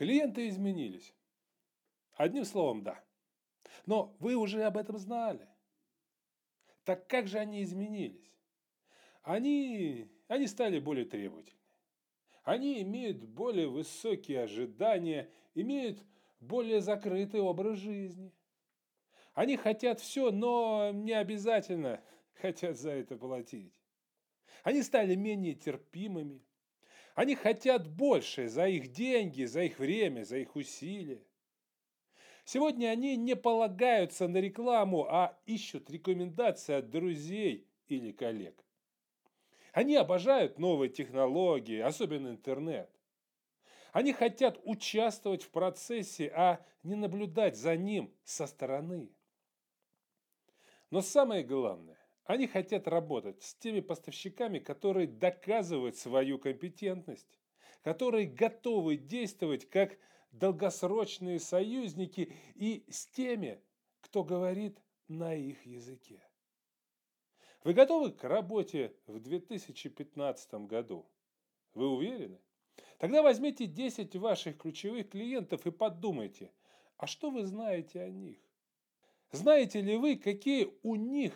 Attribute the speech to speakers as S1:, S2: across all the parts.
S1: Клиенты изменились. Одним словом, да. Но вы уже об этом знали. Так как же они изменились? Они, они стали более требовательны. Они имеют более высокие ожидания, имеют более закрытый образ жизни. Они хотят все, но не обязательно хотят за это платить. Они стали менее терпимыми. Они хотят больше за их деньги, за их время, за их усилия. Сегодня они не полагаются на рекламу, а ищут рекомендации от друзей или коллег. Они обожают новые технологии, особенно интернет. Они хотят участвовать в процессе, а не наблюдать за ним со стороны. Но самое главное, они хотят работать с теми поставщиками, которые доказывают свою компетентность, которые готовы действовать как долгосрочные союзники и с теми, кто говорит на их языке. Вы готовы к работе в 2015 году? Вы уверены? Тогда возьмите 10 ваших ключевых клиентов и подумайте, а что вы знаете о них? Знаете ли вы, какие у них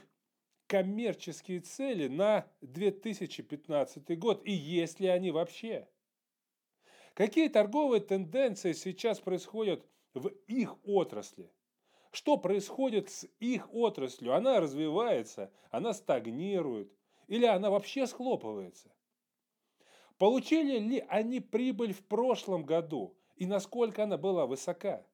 S1: коммерческие цели на 2015 год и есть ли они вообще? Какие торговые тенденции сейчас происходят в их отрасли? Что происходит с их отраслью? Она развивается, она стагнирует или она вообще схлопывается? Получили ли они прибыль в прошлом году и насколько она была высока?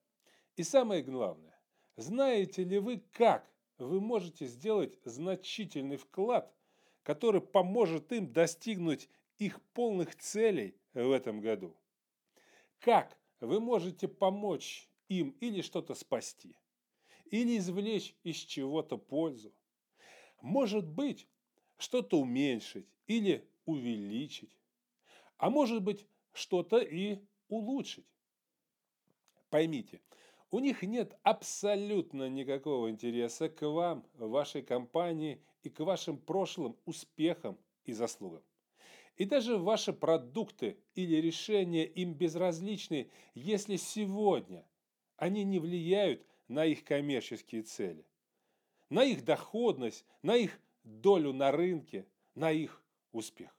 S1: И самое главное, знаете ли вы, как вы можете сделать значительный вклад, который поможет им достигнуть их полных целей в этом году? Как вы можете помочь им или что-то спасти, или извлечь из чего-то пользу? Может быть, что-то уменьшить или увеличить, а может быть, что-то и улучшить. Поймите, у них нет абсолютно никакого интереса к вам, вашей компании и к вашим прошлым успехам и заслугам. И даже ваши продукты или решения им безразличны, если сегодня они не влияют на их коммерческие цели, на их доходность, на их долю на рынке, на их успех.